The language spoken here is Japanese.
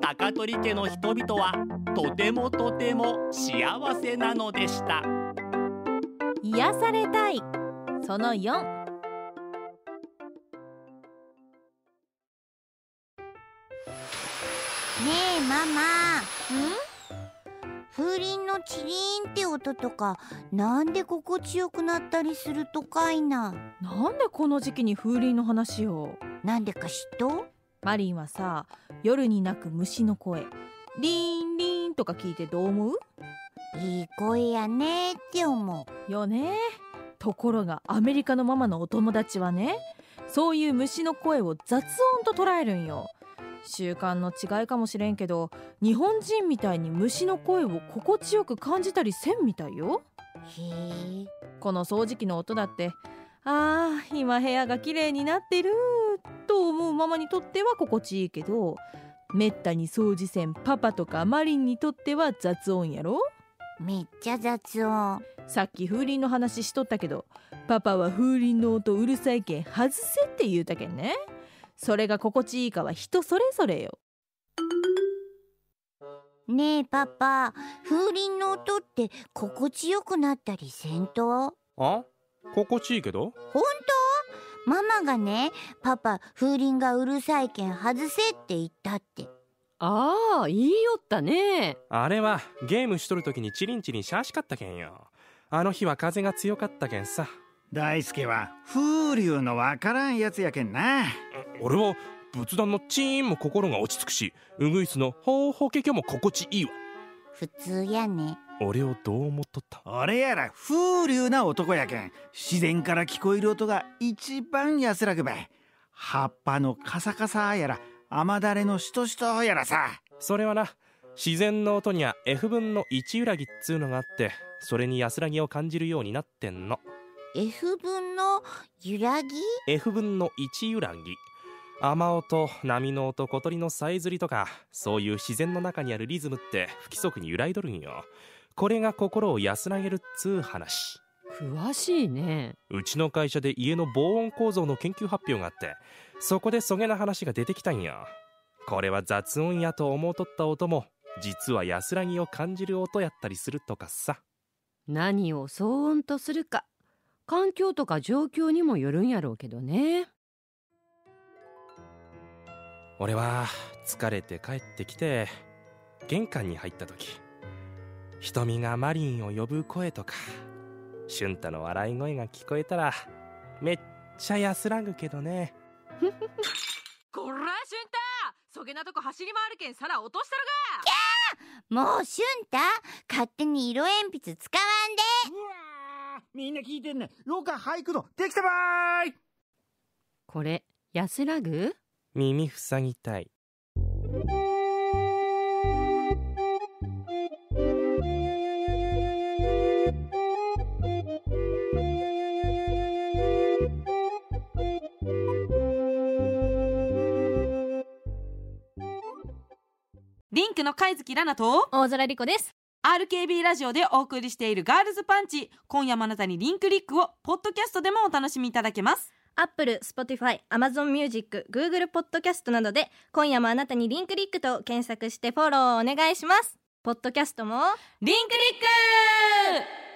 高取家の人々はとてもとても幸せなのでした。癒されたい。その4ねえママ。風鈴のチリーンって音とかなんで心地よくなったりするとかいな。なんでこの時期に風鈴の話を？なんでか知っとマリンはさ夜に鳴く虫の声。リーンリーンとか聞いてどう思う？いい声やねって思よね。ところがアメリカのママのお友達はねそういう虫の声を雑音と捉えるんよ。習慣の違いかもしれんけど日本人みたいに虫の声を心地よく感じたりせんみたいよ。うへえ。この掃除機の音だってあー今部屋が綺麗になってると思うママにとっては心地いいけどめったに掃除せんパパとかマリンにとっては雑音やろ？めっちゃ雑音。さっき風鈴の話しとったけどパパは風鈴の音うるさいけん外せって言うたけんね。それが心地いいかは人それぞれよ。ねえパパ風鈴の音って心地よくなったりせんと？あ？心地いいけど？本当がねパパ風鈴がうるさいけん外せって言ったって。ああ言いよったね。あれはゲームしとる時にチリンチリンしゃーしかったけんよ。あの日は風が強かったけんさ。大輔は風流のわからんやつやけんな。俺は仏壇のチーンも心が落ち着くしウグイスのホーホケキョも心地いいわ。普通やね俺をどう思っとった？俺やら風流な男やけん自然から聞こえる音が一番安らぐばい葉っぱのカサカサやら雨だれのしとしとやらさ。それはな自然の音には F 分の1揺らぎっつうのがあってそれに安らぎを感じるようになってんの。F 分の揺らぎ？F 分の1揺らぎ。雨音波の音小鳥のさえずりとかそういう自然の中にあるリズムって不規則に揺らいどるんよこれが心を安らげるっつう話。詳しいね。うちの会社で家の防音構造の研究発表があってそこでそげな話が出てきたんよ。これは雑音やと思うとった音も実は安らぎを感じる音やったりするとかさ。何を騒音とするか。環境とか状況にもよるんやろうけどね。俺は疲れて帰ってきて玄関に入った時瞳がマリンを呼ぶ声とか俊太の笑い声が聞こえたらめっちゃ安らぐけどね。こら俊太。そげなとこ走り回るけん皿落としたもうしゅんた勝手に色鉛筆使わんで。うわー。みんな聞いてんね廊下俳句のできたばーい。これ安らぐ？耳塞ぎたいリンクの貝月ラナと大空莉子です。RKB ラジオでお送りしているガールズパンチ。今夜もあなたにリンクリックをポッドキャストでもお楽しみいただけます。アップル、スポティファイ、アマゾンミュージック、グーグルポッドキャストなどで今夜もあなたにリンクリックと検索してフォローお願いします。ポッドキャストも。リンクリック